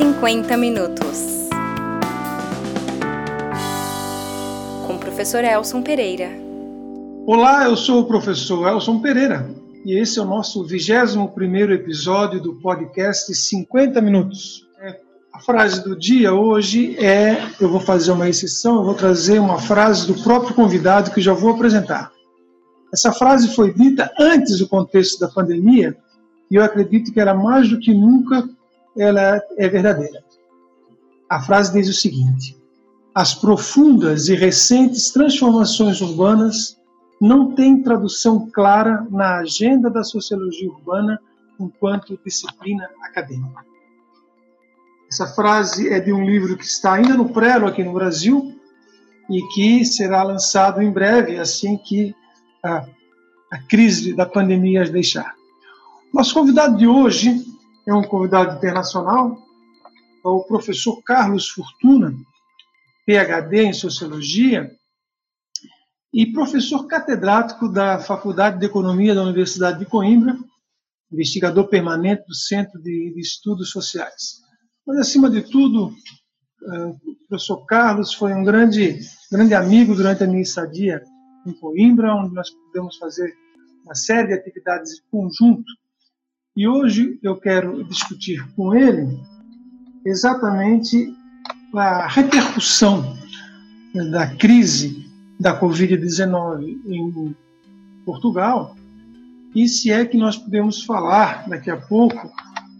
50 minutos. Com o professor Elson Pereira. Olá, eu sou o professor Elson Pereira e esse é o nosso 21 episódio do podcast 50 Minutos. A frase do dia hoje é: eu vou fazer uma exceção, eu vou trazer uma frase do próprio convidado que já vou apresentar. Essa frase foi dita antes do contexto da pandemia e eu acredito que ela mais do que nunca ela é verdadeira. A frase diz o seguinte: As profundas e recentes transformações urbanas não têm tradução clara na agenda da sociologia urbana enquanto disciplina acadêmica. Essa frase é de um livro que está ainda no prelo aqui no Brasil e que será lançado em breve, assim que a, a crise da pandemia as deixar. Nosso convidado de hoje é um convidado internacional, é o professor Carlos Fortuna, PhD em Sociologia e professor catedrático da Faculdade de Economia da Universidade de Coimbra, investigador permanente do Centro de Estudos Sociais. Mas, acima de tudo, é, o professor Carlos foi um grande, grande amigo durante a minha estadia em Coimbra, onde nós pudemos fazer uma série de atividades em conjunto e hoje eu quero discutir com ele exatamente a repercussão da crise da Covid-19 em Portugal e se é que nós podemos falar daqui a pouco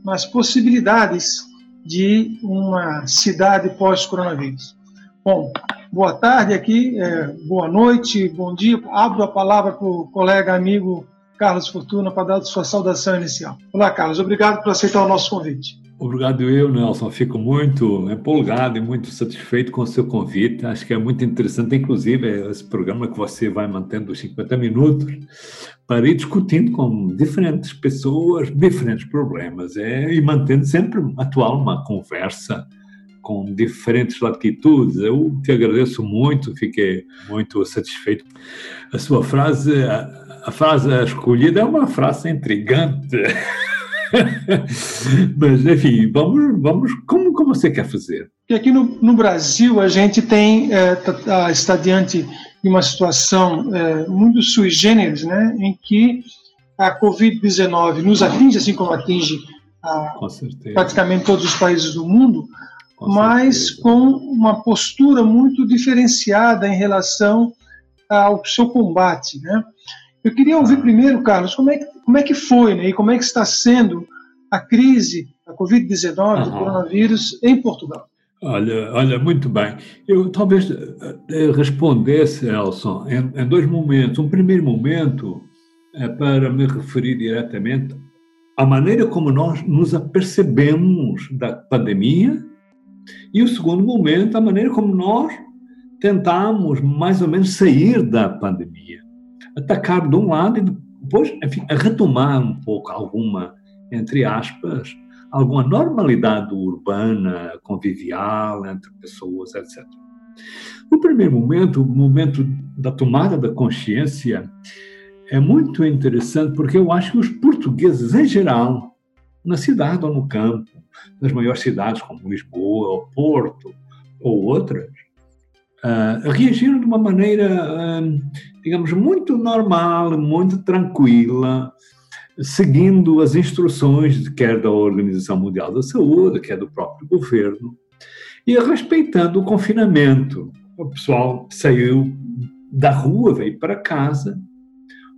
nas possibilidades de uma cidade pós-coronavírus. Bom, boa tarde aqui, é, boa noite, bom dia. Abro a palavra para o colega amigo Carlos Fortuna para dar sua saudação inicial. Olá, Carlos, obrigado por aceitar o nosso convite. Obrigado eu, Nelson. Fico muito empolgado e muito satisfeito com o seu convite. Acho que é muito interessante, inclusive, esse programa que você vai mantendo os 50 minutos para ir discutindo com diferentes pessoas, diferentes problemas é, e mantendo sempre atual uma conversa com diferentes latitudes. Eu te agradeço muito, fiquei muito satisfeito. A sua frase a frase escolhida é uma frase intrigante. Mas, enfim, vamos, vamos como, como você quer fazer? E aqui no, no Brasil a gente tem é, tá, tá, está diante de uma situação é, muito sui generis, né, em que a Covid-19 nos atinge, assim como atinge a, praticamente todos os países do mundo, com mas certeza. com uma postura muito diferenciada em relação ao seu combate, né? Eu queria ouvir primeiro, Carlos, como é que, como é que foi né, e como é que está sendo a crise da Covid-19, do coronavírus, em Portugal. Olha, olha, muito bem. Eu talvez eh, respondesse, Elson, em, em dois momentos. Um primeiro momento é para me referir diretamente à maneira como nós nos apercebemos da pandemia e o segundo momento, a maneira como nós tentamos mais ou menos sair da pandemia atacar de um lado e depois, enfim, a retomar um pouco alguma, entre aspas, alguma normalidade urbana, convivial entre pessoas, etc. No primeiro momento, o momento da tomada da consciência, é muito interessante porque eu acho que os portugueses, em geral, na cidade ou no campo, nas maiores cidades como Lisboa ou Porto ou outras, uh, reagiram de uma maneira, uh, digamos, muito normal, muito tranquila, seguindo as instruções, quer da Organização Mundial da Saúde, quer do próprio governo, e respeitando o confinamento. O pessoal saiu da rua, veio para casa,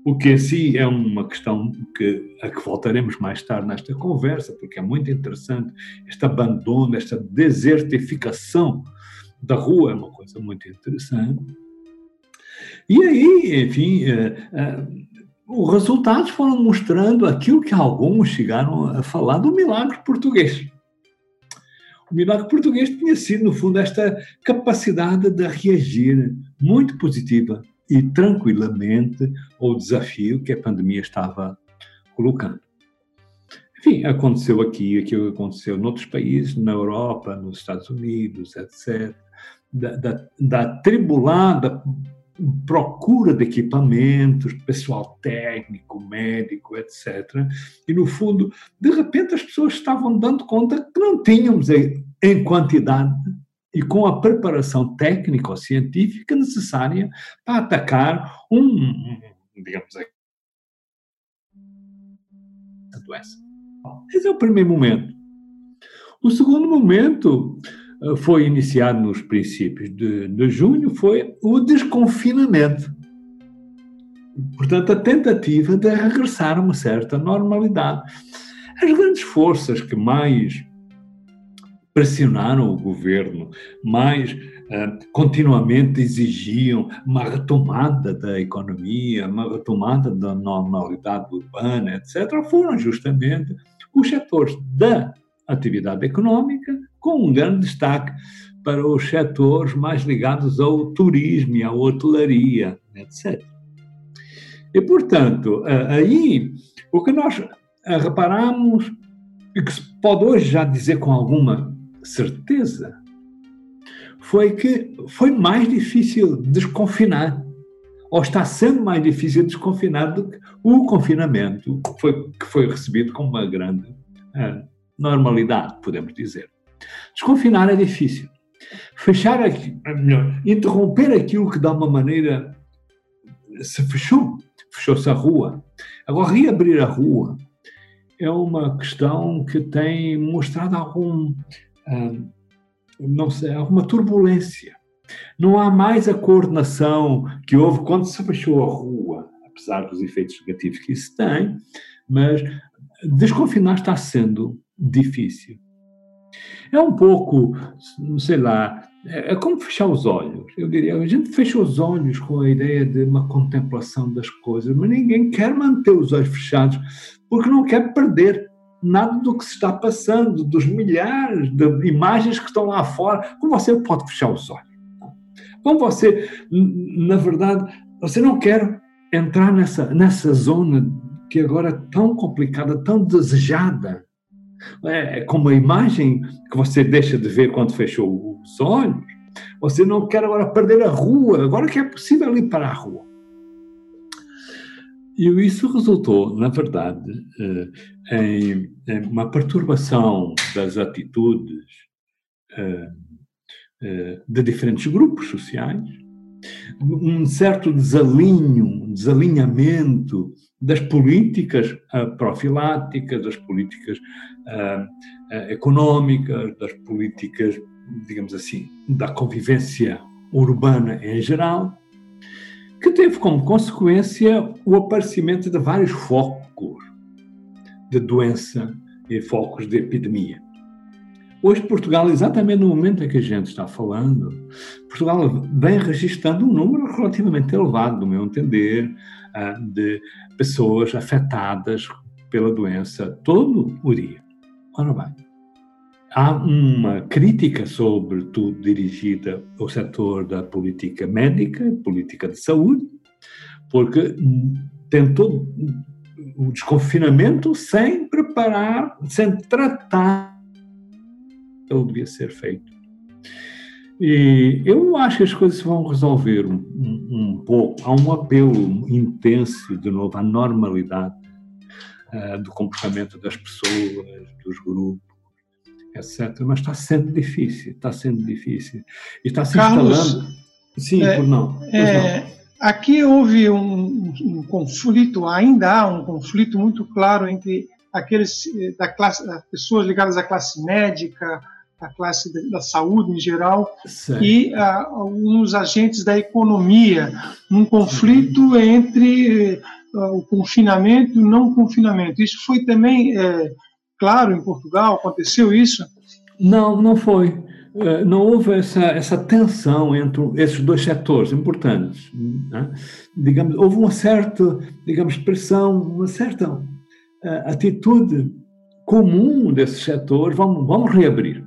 o que assim é uma questão que, a que voltaremos mais tarde nesta conversa, porque é muito interessante este abandono, esta desertificação da rua é uma coisa muito interessante. E aí, enfim, é, é, os resultados foram mostrando aquilo que alguns chegaram a falar do milagre português. O milagre português tinha sido, no fundo, esta capacidade de reagir muito positiva e tranquilamente ao desafio que a pandemia estava colocando. Enfim, aconteceu aqui, aquilo aconteceu noutros países, na Europa, nos Estados Unidos, etc da, da, da tribulada procura de equipamentos, pessoal técnico, médico, etc. E, no fundo, de repente as pessoas estavam dando conta que não tínhamos em quantidade e com a preparação técnico-científica necessária para atacar um, digamos, a doença. Esse é o primeiro momento. O segundo momento foi iniciado nos princípios de, de junho, foi o desconfinamento. Portanto, a tentativa de regressar a uma certa normalidade. As grandes forças que mais pressionaram o governo, mais uh, continuamente exigiam uma retomada da economia, uma retomada da normalidade urbana, etc., foram justamente os setores da atividade econômica, com um grande destaque para os setores mais ligados ao turismo e à hotelaria, etc. E, portanto, aí o que nós reparamos e que se pode hoje já dizer com alguma certeza foi que foi mais difícil desconfinar, ou está sendo mais difícil desconfinar do que o confinamento foi, que foi recebido com uma grande uh, normalidade, podemos dizer. Desconfinar é difícil. Fechar aqui, melhor, interromper aquilo que de uma maneira se fechou, fechou-se a rua. Agora, reabrir a rua é uma questão que tem mostrado algum, hum, não sei, alguma turbulência. Não há mais a coordenação que houve quando se fechou a rua, apesar dos efeitos negativos que isso tem, mas desconfinar está sendo difícil. É um pouco, sei lá, é, é como fechar os olhos. Eu diria, a gente fecha os olhos com a ideia de uma contemplação das coisas, mas ninguém quer manter os olhos fechados porque não quer perder nada do que se está passando, dos milhares de imagens que estão lá fora. Como você pode fechar os olhos? Como você, na verdade, você não quer entrar nessa, nessa zona que agora é tão complicada, tão desejada, é, é como a imagem que você deixa de ver quando fechou os olhos. Você não quer agora perder a rua, agora que é possível ir para a rua. E isso resultou, na verdade, eh, em uma perturbação das atitudes eh, eh, de diferentes grupos sociais, um certo desalinho, um desalinhamento das políticas uh, profiláticas, das políticas uh, económicas, das políticas, digamos assim, da convivência urbana em geral, que teve como consequência o aparecimento de vários focos de doença e focos de epidemia. Hoje, Portugal, exatamente no momento em que a gente está falando, Portugal vem registrando um número relativamente elevado, do meu entender, ah, de pessoas afetadas pela doença todo o dia. Ora bem, há uma crítica, sobretudo dirigida ao setor da política médica, política de saúde, porque tentou o desconfinamento sem preparar, sem tratar ele devia ser feito. E eu acho que as coisas vão resolver um, um, um pouco. Há um apelo intenso, de novo, à normalidade uh, do comportamento das pessoas, dos grupos, etc. Mas está sendo difícil, está sendo difícil. E está se Carlos, instalando. Sim, é, por não. É, não. Aqui houve um, um, conflito, ainda há um conflito muito claro entre aqueles eh, da classe, pessoas ligadas à classe médica, a classe da saúde em geral certo. e uh, alguns agentes da economia, num conflito uhum. entre uh, o confinamento e o não confinamento. Isso foi também é, claro em Portugal? Aconteceu isso? Não, não foi. É, não houve essa, essa tensão entre esses dois setores importantes. Né? Digamos, houve uma certa, digamos, pressão, uma certa uh, atitude comum desses setores. Vamos, vamos reabrir.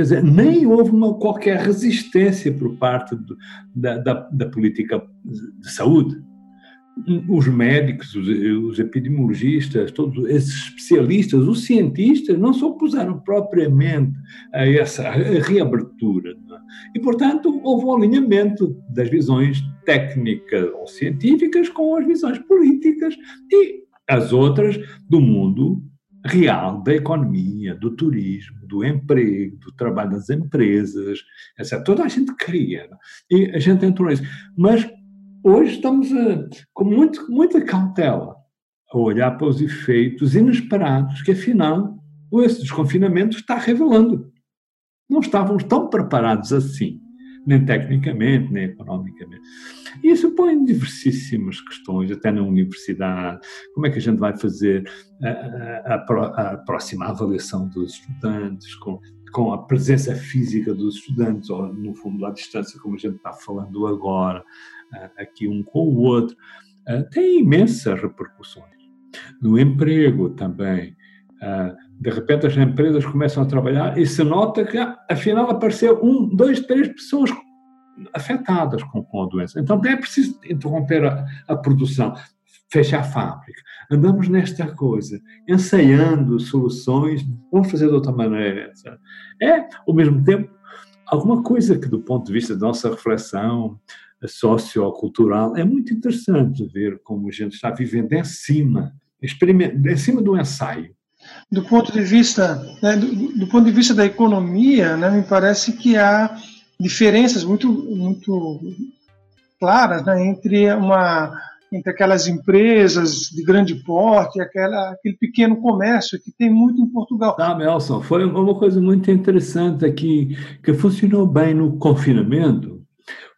Quer dizer, nem houve uma, qualquer resistência por parte do, da, da, da, política de saúde. Os médicos, os, os, epidemiologistas, todos esses especialistas, os cientistas, não se opuseram propriamente a essa reabertura. E, portanto, houve um alinhamento das visões técnicas ou científicas com as visões políticas e as outras do mundo real, da economia, do turismo, do emprego, do trabalho das empresas, etc. Toda a gente queria. E a gente entrou nisso. Mas hoje estamos a, com muito, muita cautela a olhar para os efeitos inesperados que, afinal, esse desconfinamento está revelando. Não estávamos tão preparados assim, nem tecnicamente, nem economicamente. E isso põe diversíssimas questões, até na universidade. Como é que a gente vai fazer a, a, a, próxima avaliação dos estudantes, com, com a presença física dos estudantes, ou no fundo à distância, como a gente está falando agora, aqui um com o outro, tem imensas repercussões. No emprego também. De repente as empresas começam a trabalhar e se nota que, afinal, apareceu um, dois, três pessoas afetadas com, com a doença. Então é preciso interromper a, a produção, fechar a fábrica. Andamos nesta coisa, ensaiando soluções, vamos fazer de outra maneira. Etc. É, ao mesmo tempo, alguma coisa que, do ponto de vista da nossa reflexão sociocultural, é muito interessante ver como a gente está vivendo em cima, em cima do ensaio. Do ponto de vista, né, do, do, ponto de vista da economia, né, me parece que há diferenças muito, muito claras né, entre uma entre aquelas empresas de grande porte, aquela, aquele pequeno comércio que tem muito em Portugal. Ah, Nelson, foi uma coisa muito interessante aqui, que funcionou bem no confinamento,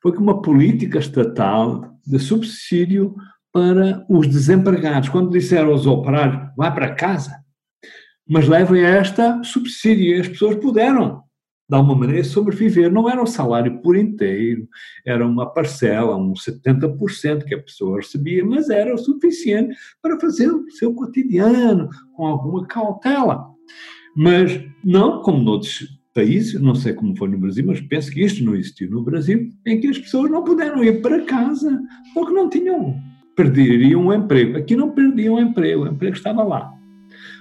foi que uma política estatal de subsídio para os desempregados. Quando disseram aos operários, vá para casa, mas levem a esta subsídio, as pessoas puderam de alguma maneira, sobreviver. Não era o salário por inteiro, era uma parcela, um 70% que a pessoa recebia, mas era o suficiente para fazer o seu cotidiano, com alguma cautela. Mas não como noutros países, não sei como foi no Brasil, mas penso que isto não existiu no Brasil, em que as pessoas não puderam ir para casa porque não tinham, perderiam o emprego. Aqui não perdiam o emprego, o emprego estava lá.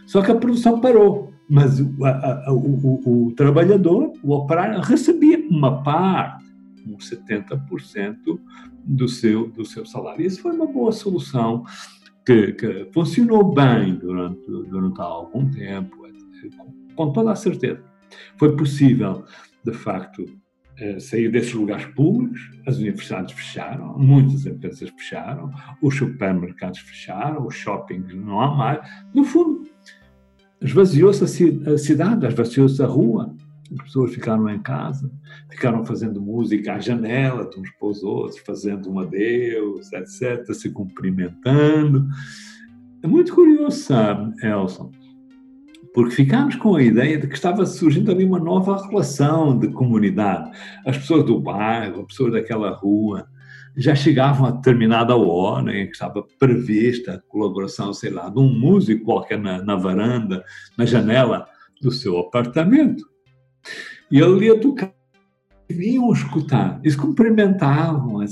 Só que a produção parou mas o, a, a, o, o, trabalhador, o operário, recebia uma parte, uns 70% do seu, do seu salário. Isso foi uma boa solução que, que funcionou bem durante, durante algum tempo, com toda a certeza. Foi possível, de facto, eh, sair desses lugares públicos, as universidades fecharam, muitas empresas fecharam, os supermercados fecharam, os shoppings não há mais. No fundo, esvaziou-se a cidade, esvaziou-se a rua. As pessoas ficaram em casa, ficaram fazendo música à janela uns para os outros, fazendo um adeus, etc., se cumprimentando. É muito curioso, sabe, Elson? Porque ficámos com a ideia de que estava surgindo ali uma nova relação de comunidade. As pessoas do bairro, as pessoas daquela rua, já chegavam a determinada hora em que estava prevista a colaboração, sei lá, de um músico qualquer na, na varanda, na janela do seu apartamento. E ele tocar, vinham escutar, e se cumprimentavam.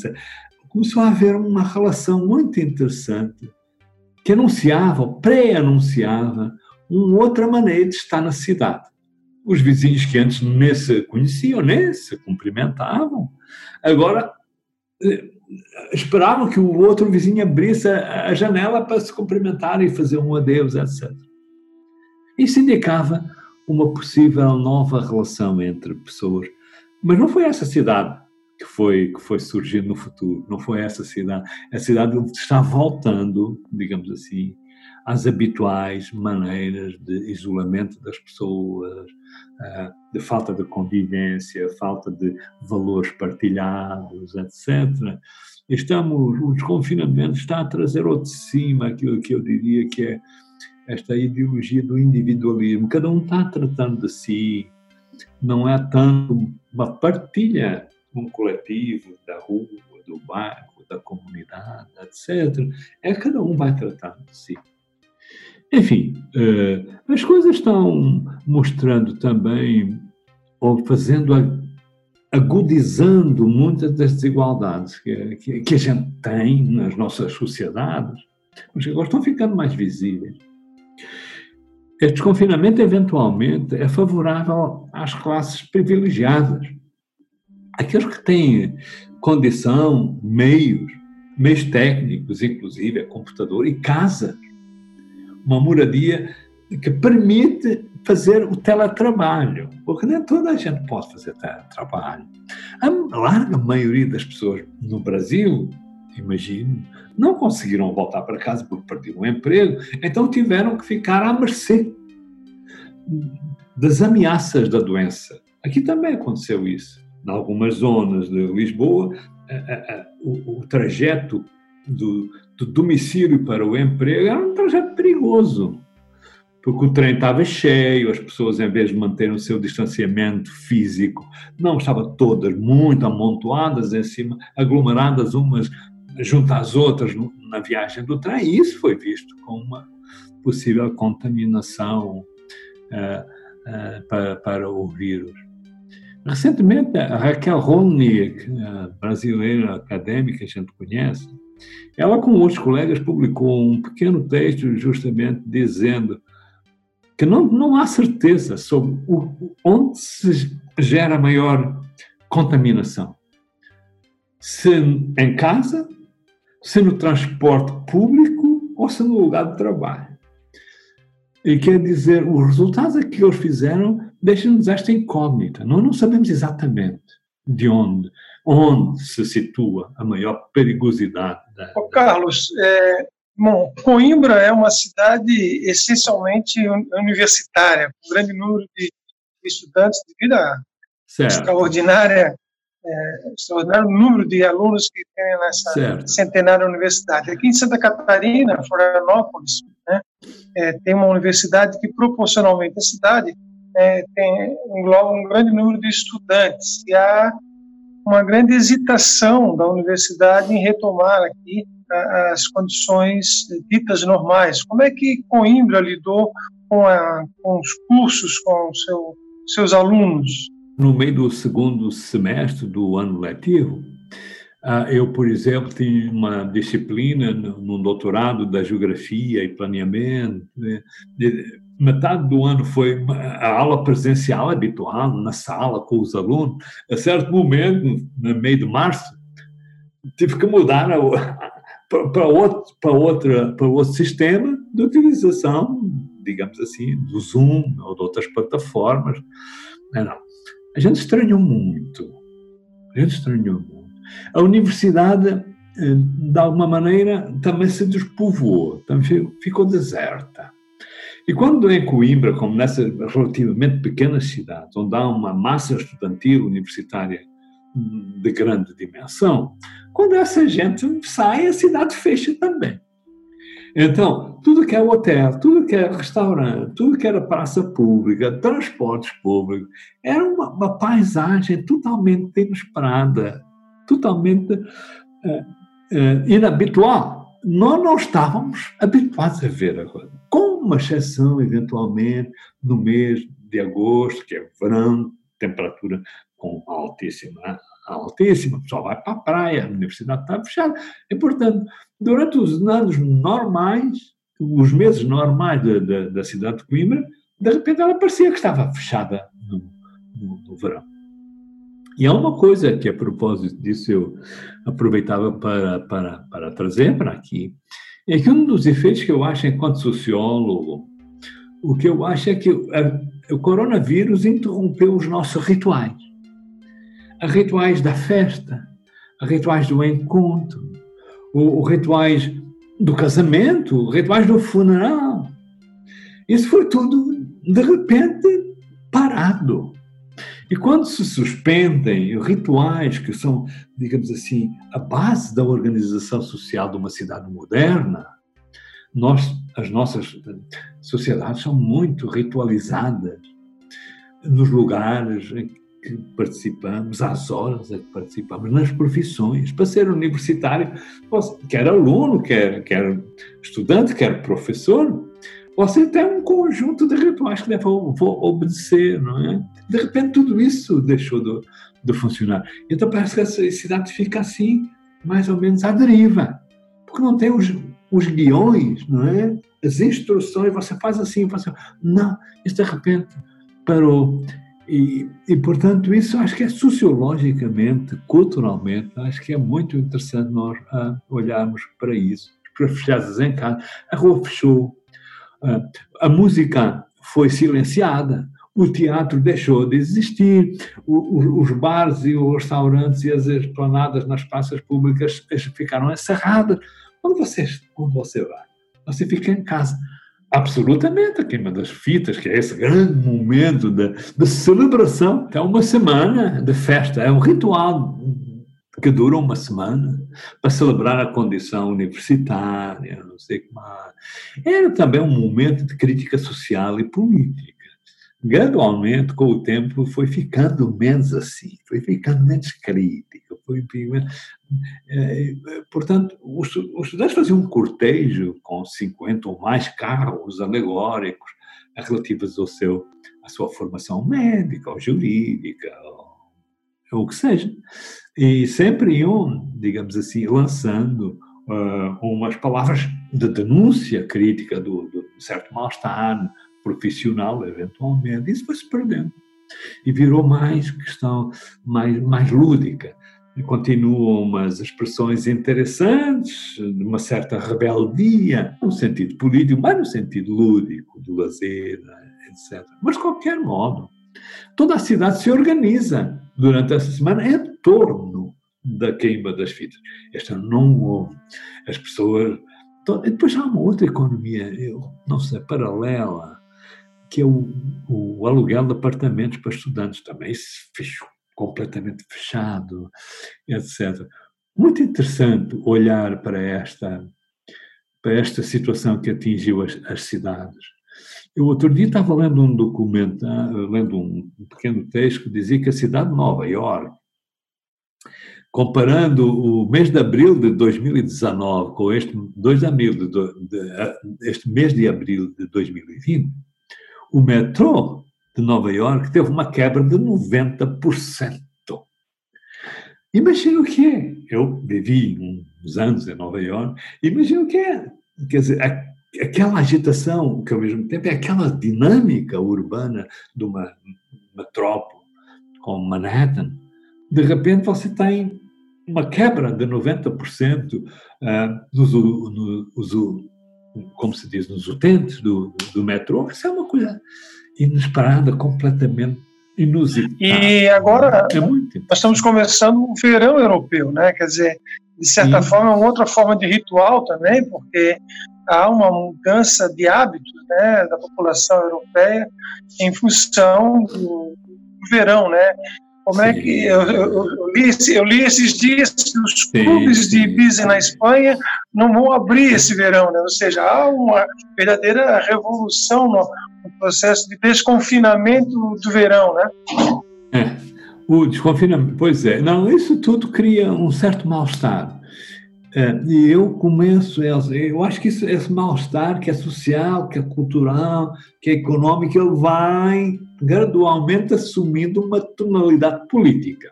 Começou a haver uma relação muito interessante que anunciava, pré-anunciava, uma outra maneira de estar na cidade. Os vizinhos que antes nem se conheciam, nem se cumprimentavam, agora esperavam que o outro vizinho abrisse a janela para se cumprimentar e fazer um adeus, etc. Isso indicava uma possível nova relação entre pessoas. Mas não foi essa cidade que foi, que foi surgindo no futuro, não foi essa cidade. A cidade está voltando, digamos assim, às habituais maneiras de isolamento das pessoas, ah, de falta de convivência, falta de valores partilhados, etc. Estamos, o desconfinamento está a trazer ao cima aquilo que eu diria que é esta ideologia do individualismo. Cada um está tratando de si, não é tanto uma partilha, um coletivo da rua, do bairro, da comunidade, etc. É cada um vai tratando de si. Enfim, eh, as coisas estão mostrando também, ou fazendo, agudizando muitas das desigualdades que, que, que a gente tem nas nossas sociedades, mas agora estão ficando mais visíveis. Este desconfinamento, eventualmente, é favorável às classes privilegiadas. aqueles que têm condição, meios, meios técnicos, inclusive, computador e casa. Uma moradia que permite fazer o teletrabalho, porque nem toda a gente pode fazer teletrabalho. A larga maioria das pessoas no Brasil, imagino, não conseguiram voltar para casa porque perderam o emprego, então tiveram que ficar à mercê das ameaças da doença. Aqui também aconteceu isso. Em algumas zonas de Lisboa, o, trajeto do, do domicílio para o emprego era um trajeto perigoso porque o trem estava cheio, as pessoas, em vez de manterem o seu distanciamento físico, não estavam todas muito amontoadas em cima, aglomeradas umas junto às outras na viagem do trem, e isso foi visto como uma possível contaminação uh, uh, para, para o vírus. Recentemente, a Raquel Ronick, brasileira acadêmica a gente conhece, ela com outros colegas publicou um pequeno texto justamente dizendo que não, não há certeza sobre o, onde se gera maior contaminação. Se em casa, se no transporte público ou se no lugar de trabalho. E quer dizer, os resultados que eles fizeram deixam-nos esta incógnita. Nós não sabemos exatamente de onde, onde se situa a maior perigosidade. Da... Oh, Carlos, é, Bom, Coimbra é uma cidade essencialmente universitária, com um grande número de estudantes devido à extraordinária, é, extraordinário número de alunos que tem nessa certo. centenária universidade. Aqui em Santa Catarina, Florianópolis, né, é, tem uma universidade que proporcionalmente a cidade é, tem, engloba um grande número de estudantes e há uma grande hesitação da universidade em retomar aqui as condições ditas normais. Como é que Coimbra lidou com, a, com os cursos, com seu, seus alunos? No meio do segundo semestre do ano letivo, ah, eu, por exemplo, tinha uma disciplina no doutorado da geografia e planeamento. Né? Metade do ano foi a aula presencial habitual, na sala, com os alunos. A certo momento, no meio de março, tive que mudar para outro, para, outra, para outro sistema de utilização, digamos assim, do Zoom ou de outras plataformas. Não, não. A gente estranhou muito. A gente estranhou muito. A universidade, eh, de alguma maneira, também se despovoou, também ficou deserta. E quando em Coimbra, como nessa relativamente pequena cidade, onde há uma massa estudantil universitária de grande dimensão, quando essa gente sai, a cidade fecha também. Então, tudo que é hotel, tudo que é restaurante, tudo que era praça pública, transportes públicos, era uma, uma paisagem totalmente inesperada, totalmente uh, uh, inabitual. Nós não estávamos habituados a ver a coisa. Com uma exceção, eventualmente, no mês de agosto, que é verão, temperatura com altíssima, altíssima, o pessoal vai para a praia, a universidade está fechada. E, portanto, durante os anos normais, os meses normais da, da, da cidade de Coimbra, de repente ela parecia que estava fechada no, no, no verão. E há uma coisa que, a propósito disso, eu aproveitava para, para, para trazer para aqui, é que um dos efeitos que eu acho, enquanto sociólogo, o que eu acho é que o coronavírus interrompeu os nossos rituais a rituais da festa, a rituais do encontro, o, rituais do casamento, rituais do funeral. Isso foi tudo, de repente, parado. E quando se suspendem rituais que são, digamos assim, a base da organização social de uma cidade moderna, nós, as nossas sociedades são muito ritualizadas nos lugares que participamos, às horas a que participamos, nas profissões. Para ser universitário, quer aluno, quer, quer estudante, quer professor, você tem um conjunto de rituais que deve obedecer, não é? De repente, tudo isso deixou de, de funcionar. Então, parece que a cidade fica assim, mais ou menos à deriva, porque não tem os, os guiões, não é? As instruções, você faz assim, você... Não, isso de repente parou. E, e, portanto, isso acho que é sociologicamente, culturalmente, acho que é muito interessante nós uh, olharmos para isso. As fechadas em casa, a rua fechou, a música foi silenciada, o teatro deixou de existir, os bares e os restaurantes e as esplanadas nas praças públicas ficaram encerradas. Quando você, quando você vai, você fica em casa. Absolutamente, a queima das fitas, que é esse grande momento de, de celebração, é uma semana de festa, é um ritual que dura uma semana para celebrar a condição universitária, não sei o que mais. Era também um momento de crítica social e política gradualmente, com o tempo, foi ficando menos assim, foi ficando menos crítico. Foi, é, portanto, os, os estudantes faziam um cortejo com 50 ou mais carros alegóricos relativos ao seu, à sua formação médica ou jurídica, ou, ou o que seja. E sempre iam, digamos assim, lançando uh, umas palavras de denúncia crítica do, do certo mal-estar profissional, eventualmente, isso foi-se perdendo. E virou mais questão, mais, mais lúdica. Continuam umas expressões interessantes, de uma certa rebeldia, no sentido político, mas no sentido lúdico, do lazer, etc. Mas, de qualquer modo, toda a cidade se organiza durante essa semana em torno da queima das fitas. Esta não houve. As pessoas. Depois há uma outra economia, eu não sei, paralela, que é o, o aluguel de apartamentos para estudantes também. Fechou, completamente fechado, etc. Muito interessante olhar para esta, para esta situação que atingiu as, as cidades. Eu outro dia estava lendo um documento, ah, lendo um pequeno texto que dizia que a cidade de Nova York, comparando o mês de abril de 2019 com este, 2 de abril de, de, ah, este mês de abril de 2020, o metrô de Nova York teve uma quebra de 90%. Imagina o que é. Eu vivi uns anos em Nova York, imagina o que é. Quer dizer, aquela agitação, que ao mesmo tempo é aquela dinâmica urbana de uma metrópole como Manhattan, de repente você tem uma quebra de 90% uh, nos, nos, como se diz, nos utentes do, do, metrô, isso é uma coisa inesperada, completamente inusitada. E agora é nós estamos começando o verão europeu, né? Quer dizer, de certa Sim. forma, é uma outra forma de ritual também, porque há uma mudança de hábitos né, da população europeia em função do, do verão, né? Como é que eu, eu, eu, li, eu, li, esses dias que os sim, clubes de Ibiza na Espanha não vão abrir esse verão, né? ou seja, há uma verdadeira revolução no, no processo de desconfinamento do verão, né? É, o desconfinamento, pois é, não, isso tudo cria um certo mal-estar. É, e eu começo, eu acho que esse mal-estar que é social, que é cultural, que é econômico, ele vai gradualmente assumindo uma tonalidade política.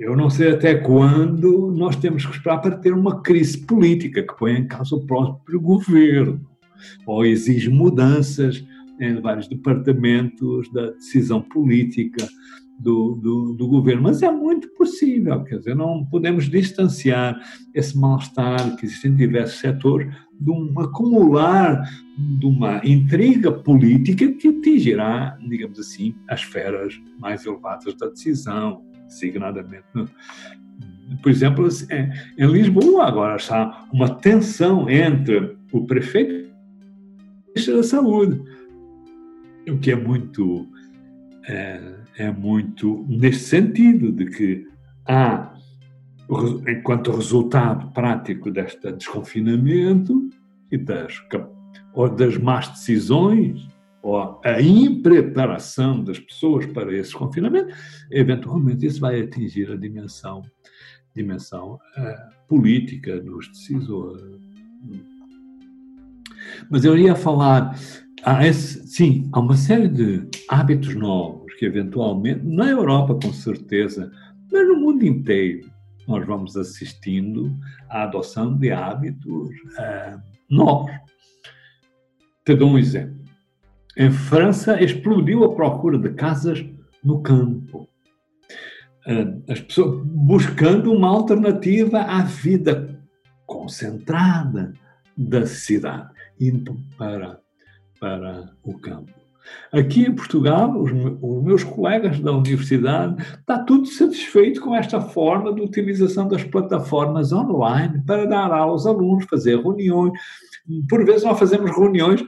Eu não sei até quando nós temos que esperar para ter uma crise política que põe em causa o próprio governo, ou exige mudanças em vários departamentos da decisão política do, do, do, governo. Mas é muito possível, quer dizer, não podemos distanciar esse mal-estar que existe em diversos setores de um acumular de uma intriga política que atingirá, digamos assim, as esferas mais elevadas da decisão, designadamente. Por exemplo, assim, em Lisboa agora está uma tensão entre o prefeito e o ministro da Saúde, o que é muito é, é muito nesse sentido de que há, enquanto resultado prático deste desconfinamento e das, ou das más decisões, ou a impreparação das pessoas para esse confinamento, eventualmente isso vai atingir a dimensão, dimensão uh, política dos decisores. Mas eu ia falar, há esse, sim, há uma série de hábitos novos que eventualmente, na Europa com certeza, mas no mundo inteiro, nós vamos assistindo à adoção de hábitos uh, novos. Te dou um exemplo. Em França explodiu a procura de casas no campo. As pessoas buscando uma alternativa à vida concentrada da cidade, indo para, para o campo. Aqui em Portugal, os, os, meus colegas da universidade está tudo satisfeito com esta forma de utilização das plataformas online para dar aula aos alunos, fazer reuniões. Por vezes nós fazemos reuniões,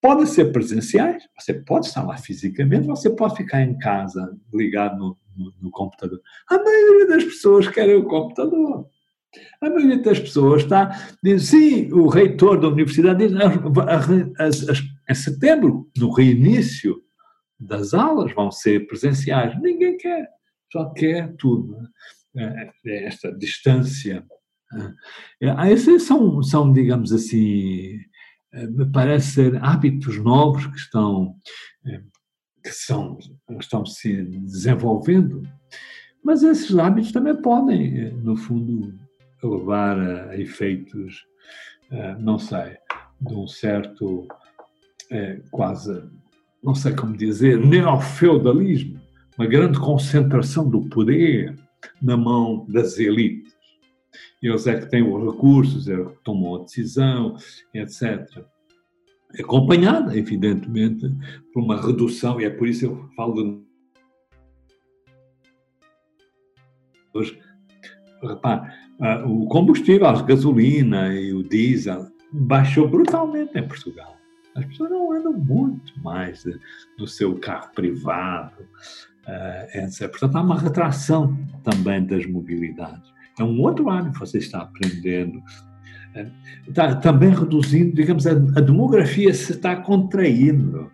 podem ser presenciais, você pode estar lá fisicamente, você pode ficar em casa ligado no, no, no computador. A maioria das pessoas querem o computador. A maioria das pessoas está, diz, sim, o reitor da universidade diz, as, as, em setembro, no reinício das aulas, vão ser presenciais. Ninguém quer, só quer tudo. Né? É, é esta distância. É, esses são, são, digamos assim, é, parece ser hábitos novos que estão, que são, estão se desenvolvendo, mas esses hábitos também podem, no fundo, levar a efeitos, não sei, de um certo é, quase, não sei como dizer, neofeudalismo, uma grande concentração do poder na mão das elites. Eles é que têm os recursos, é que tomam a decisão, etc. Acompanhada, evidentemente, por uma redução, e é por isso que eu falo de. Repare, ah, o combustível, a gasolina e o diesel baixou brutalmente em Portugal. As pessoas não andam muito mais no seu carro privado, uh, etc. Portanto, há uma retração também das mobilidades. É um outro ano que você está aprendendo. Está também reduzindo, digamos, a, a demografia se está contraindo.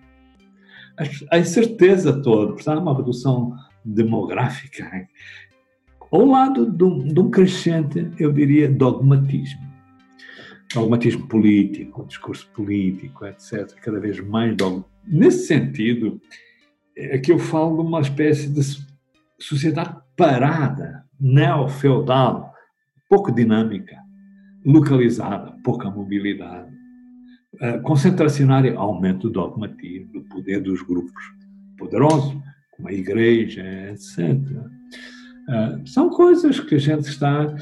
A, a incerteza toda, portanto, há uma redução demográfica ao lado de um crescente, eu diria, dogmatismo dogmatismo político, discurso político, etc., cada vez mais dogma. Nesse sentido, que eu falo de uma espécie de sociedade parada, neo-feudal, pouco dinâmica, localizada, pouca mobilidade, uh, concentracionária, aumento do dogmatismo, do poder dos grupos poderosos, como a igreja, etc. Uh, são coisas que a gente está,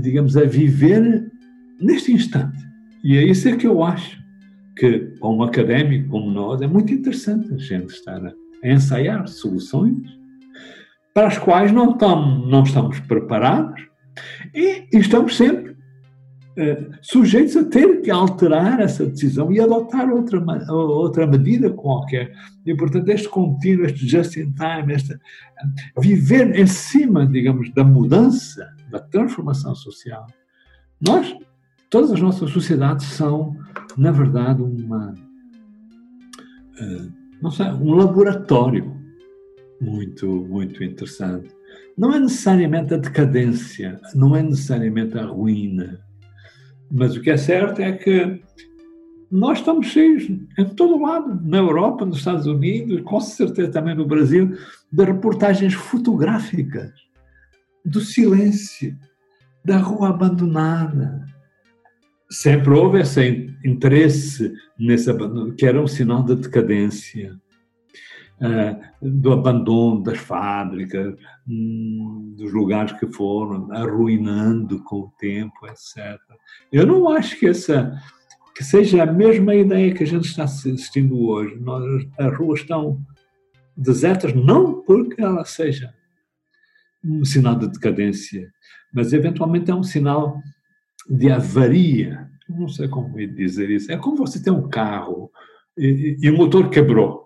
digamos, a viver neste instante. E é isso é que eu acho que, para um académico como nós, é muito interessante a gente estar a, ensaiar soluções para as quais não estamos, não estamos preparados e estamos sempre eh, sujeitos a ter que alterar essa decisão e adotar outra, outra medida qualquer. E, portanto, este contínuo, este just in time, este, viver em cima, digamos, da mudança, da transformação social. Nós Todas as nossas sociedades são, na verdade, uma, eh, não sei, um laboratório muito, muito interessante. Não é necessariamente a decadência, não é necessariamente a ruína, mas o que é certo é que nós estamos cheios, em todo lado, na Europa, nos Estados Unidos, com certeza também no Brasil, de reportagens fotográficas do silêncio, da rua abandonada, sempre houve esse interesse nesse que era um sinal de decadência, uh, do abandono das fábricas, um, dos lugares que foram arruinando com o tempo, etc. Eu não acho que essa que seja a mesma ideia que a gente está assistindo hoje. Nós, as ruas estão desertas não porque ela seja um sinal de decadência, mas eventualmente é um sinal de avaria, não sei como dizer isso, é como você tem um carro e, e o motor quebrou.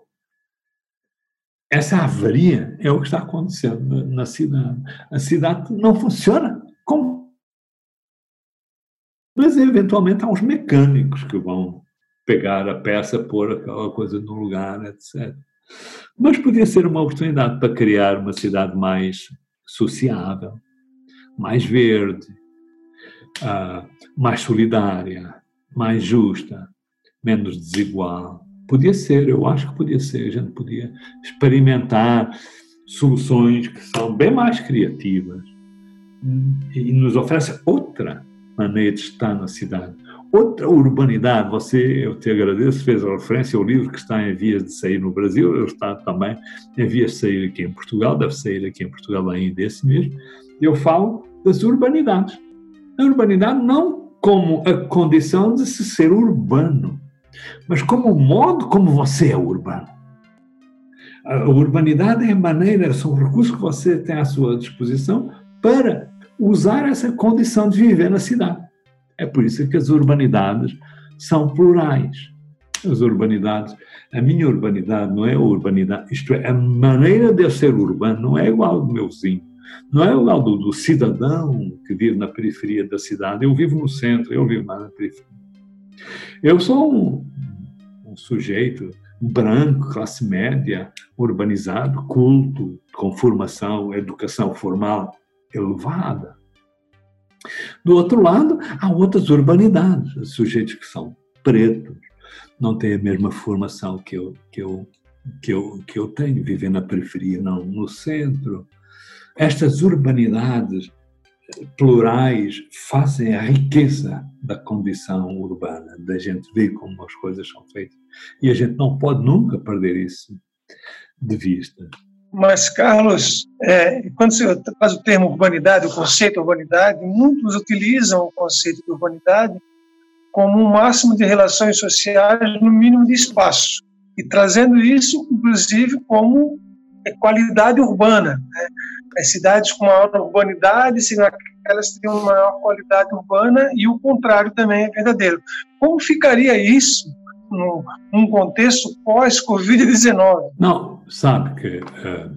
Essa avaria é o que está acontecendo na cidade. A cidade não funciona como. Mas eventualmente há uns mecânicos que vão pegar a peça, pôr aquela coisa no lugar, etc. Mas podia ser uma oportunidade para criar uma cidade mais sociável, mais verde, uh, mais solidária, mais justa, menos desigual. Podia ser, eu acho que podia ser, a gente podia experimentar soluções que são bem mais criativas e nos oferece outra maneira de estar na cidade, outra urbanidade. Você, eu te agradeço, fez a referência ao livro que está em vias de sair no Brasil, eu está também em vias de sair aqui em Portugal, deve sair aqui em Portugal ainda esse mês. Eu falo das urbanidades. A urbanidade não como a condição de se ser urbano, mas como o modo como você é urbano. A urbanidade é a maneira, são recursos que você tem à sua disposição para usar essa condição de viver na cidade. É por isso que as urbanidades são plurais. As urbanidades, a minha urbanidade não é a urbanidade, isto é, a maneira de eu ser urbano não é igual ao do meu vizinho, não é igual do, do cidadão que vive na periferia da cidade. Eu vivo no centro, eu vivo lá na periferia. Eu sou um, um sujeito branco, classe média, urbanizado, culto, com formação, educação formal elevada. Do outro lado, há outras urbanidades, sujeitos que são pretos, não têm a mesma formação que eu, que eu, que eu, que eu tenho, vivem na periferia, não no centro. Estas urbanidades plurais fazem a riqueza da condição urbana, da gente ver como as coisas são feitas. E a gente não pode nunca perder isso de vista. Mas, Carlos, é, quando você faz o termo urbanidade, o conceito urbanidade, muitos utilizam o conceito de urbanidade como um máximo de relações sociais no mínimo de espaço, e trazendo isso, inclusive, como qualidade urbana. Né? As cidades com maior urbanidade aquelas que têm uma maior qualidade urbana, e o contrário também é verdadeiro. Como ficaria isso num contexto pós-Covid-19? Não, sabe que uh,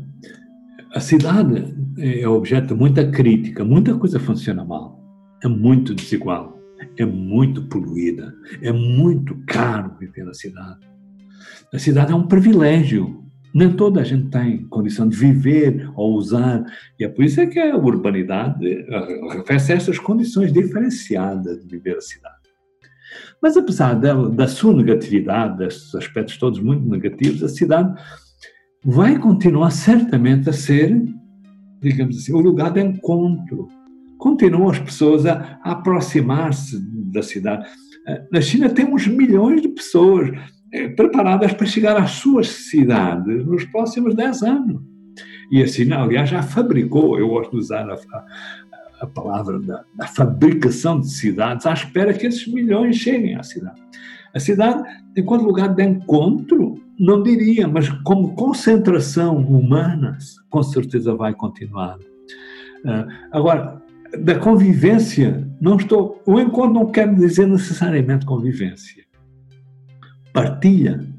a cidade é objeto de muita crítica, muita coisa funciona mal, é muito desigual, é muito poluída, é muito caro viver na cidade. A cidade é um privilégio. Nem toda a gente tem condição de viver ou usar, e é por isso é que a urbanidade refere-se a essas condições diferenciadas de viver a cidade. Mas apesar da, da sua negatividade, destes aspectos todos muito negativos, a cidade vai continuar certamente a ser, digamos assim, o lugar de encontro. Continuam as pessoas a, aproximar-se da cidade. Na China temos milhões de pessoas preparadas para chegar às suas cidades nos próximos 10 anos. E a China, aliás, já fabricou, eu gosto de usar a, a palavra da, da, fabricação de cidades, à espera que esses milhões cheguem à cidade. A cidade, enquanto lugar de encontro, não diria, mas como concentração humana, com certeza vai continuar. Uh, agora, da convivência, não estou. O encontro não quer dizer necessariamente convivência. Partilha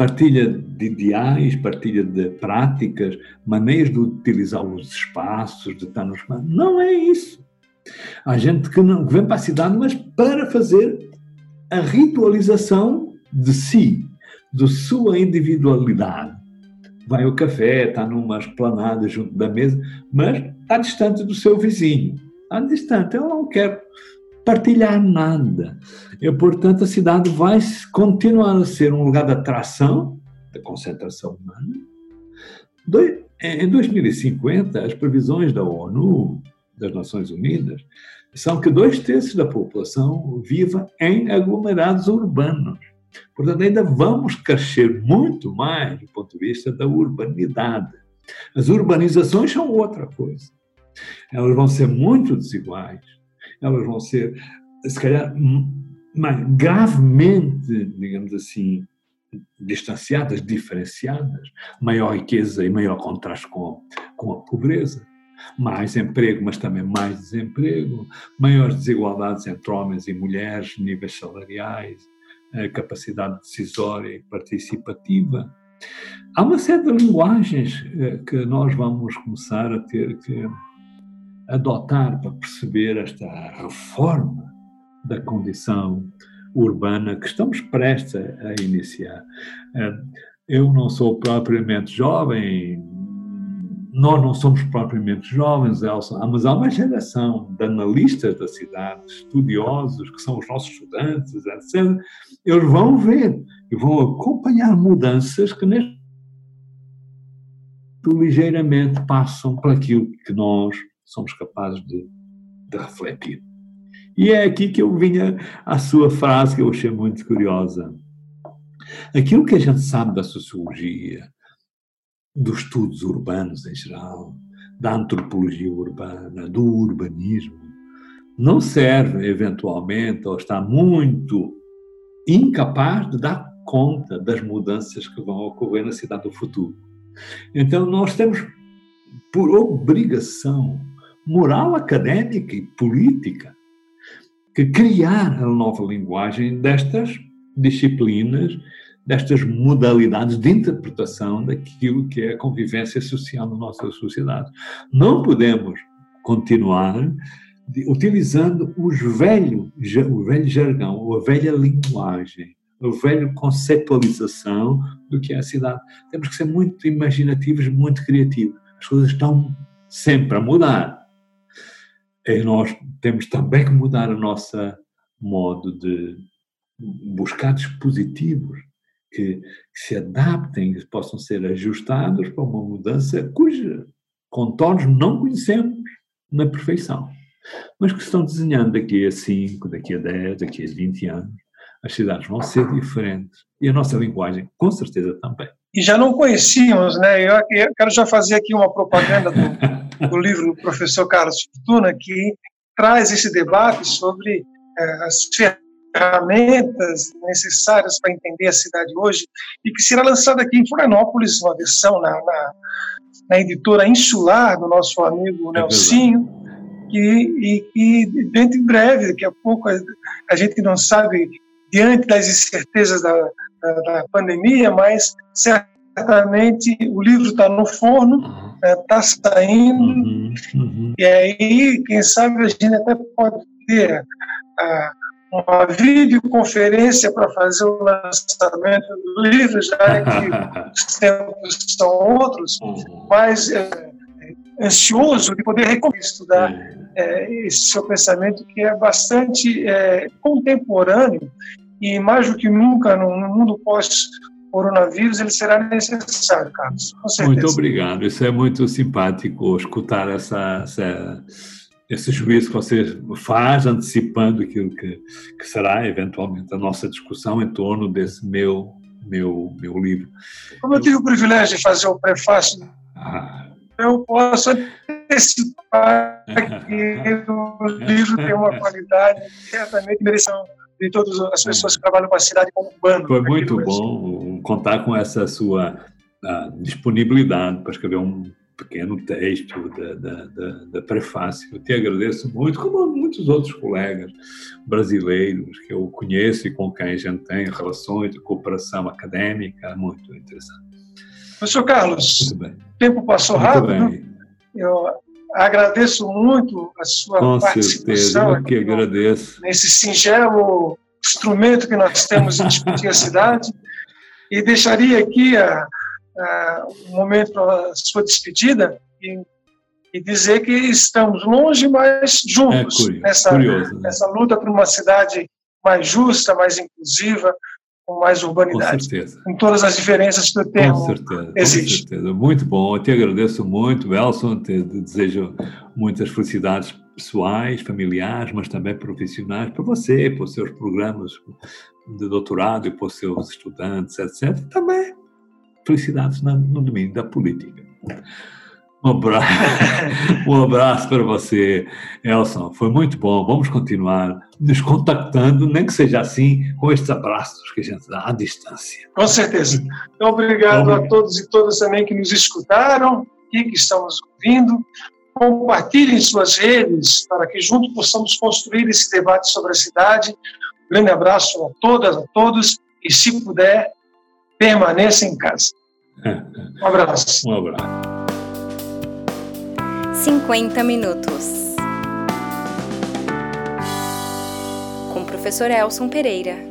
partilha de ideais, partilha de práticas, maneiras de utilizar os espaços, de estar nos. Não é isso. Há gente que não vem para a cidade, mas para fazer a ritualização de si, de sua individualidade. Vai ao café, está numa esplanada junto da mesa, mas está distante do seu vizinho. Está distante. Eu não quero partilhar nada. E, portanto, a cidade vai continuar a ser um lugar de atração, da concentração humana. Em 2050, as previsões da ONU, das Nações Unidas, são que dois terços da população viva em aglomerados urbanos. Portanto, ainda vamos crescer muito mais do ponto de vista da urbanidade. As urbanizações são outra coisa. Elas vão ser muito desiguais elas vão ser, se calhar, mais gravemente, digamos assim, distanciadas, diferenciadas, maior riqueza e maior contraste com, com a pobreza, mais emprego, mas também mais desemprego, maiores desigualdades entre homens e mulheres, níveis salariais, capacidade decisória e participativa. Há uma série de linguagens eh, que nós vamos começar a ter que adotar para perceber esta reforma da condição urbana que estamos prestes a, iniciar. Eh, eu não sou propriamente jovem, nós não somos propriamente jovens, Elson, mas há uma geração de analistas da cidade, estudiosos, que são os nossos estudantes, etc. Eles vão ver e vão acompanhar mudanças que neste ligeiramente passam por aquilo que nós somos capazes de, de refletir. E é aqui que eu vinha a sua frase que eu achei muito curiosa. Aquilo que a gente sabe da sociologia, dos estudos urbanos em geral, da antropologia urbana, do urbanismo, não serve eventualmente ou está muito incapaz de dar conta das mudanças que vão ocorrer na cidade do futuro. Então nós temos por obrigação moral académica e política que criar a nova linguagem destas disciplinas, destas modalidades de interpretação daquilo que é a convivência social na nossa sociedade. Não podemos continuar utilizando os velho, o velho jargão, a velha linguagem, a velha conceptualização do que é a cidade. Temos que ser muito imaginativos, muito criativos. As coisas estão sempre a mudar. E nós temos também que mudar o nosso modo de buscar dispositivos que, que se adaptem, que possam ser ajustados para uma mudança cujos contornos não conhecemos na perfeição, mas que estão desenhando daqui a 5, daqui a 10, daqui a 20 anos. As cidades vão ser diferentes e a nossa linguagem, com certeza, também. E já não conhecíamos, né? Eu quero já fazer aqui uma propaganda do, do livro do professor Carlos Fortuna, que traz esse debate sobre é, as ferramentas necessárias para entender a cidade hoje e que será lançado aqui em Florianópolis, uma versão na, na, na editora Insular do nosso amigo é Nelsinho, e, e, e dentro em breve, daqui a pouco, a, a gente não sabe, diante das incertezas da, da, da pandemia, mas certamente o livro está no forno, está é, saindo, uhum, uhum. e aí, quem sabe, a gente até pode ter a, uma videoconferência para fazer o lançamento do livro, já que os tempos são outros, uhum. mas é, ansioso de poder estudar é, esse seu pensamento que é bastante é, contemporâneo e mais do que nunca no, no mundo pós-coronavírus ele será necessário, Carlos. Muito obrigado. Isso é muito simpático escutar essa, essa esse juízo que você faz, antecipando aquilo que, que será eventualmente a nossa discussão em torno desse meu, meu, meu livro. Como eu tive o privilégio de fazer o prefácio, ah. eu posso antecipar que o livro tem uma qualidade certamente mereção de todas as pessoas que trabalham com a cidade como urbano. Foi muito bom contar com essa sua ah, disponibilidade para escrever um pequeno texto da, da, da, da, prefácio. Eu te agradeço muito, como muitos outros colegas brasileiros que eu conheço e com quem a gente tem relações de cooperação acadêmica, muito interessante. Professor Carlos, o tempo passou muito rápido. Bem. Eu agradeço muito a sua com participação. Com certeza, eu que agradeço. Nesse singelo instrumento que nós temos em discutir a cidade. E deixaria aqui a, uh, um momento para a sua despedida e, e, dizer que estamos longe, mas juntos é curioso, nessa, curioso, né? nessa luta por uma cidade mais justa, mais inclusiva, com mais urbanidade. Com certeza. Com todas as diferenças que o termo com certeza, existe. Com certeza. Muito bom. Eu te agradeço muito, Elson. Te desejo muitas felicidades pessoais, familiares, mas também profissionais para você, para os seus programas de doutorado e os seus estudantes, etc. Também felicidades no domínio da política. Um abraço, um abraço para você, Elson. Foi muito bom. Vamos continuar nos contactando, nem que seja assim, com estes abraços que a gente dá à distância. Com certeza. Então, obrigado, obrigado. a todos e todas também que nos escutaram e que estão nos ouvindo. Compartilhem suas redes para que juntos possamos construir esse debate sobre a cidade. Grande abraço a todas, a todos e, se puder, permaneça em casa. Um abraço. Um abraço. 50 minutos. Com o professor Elson Pereira.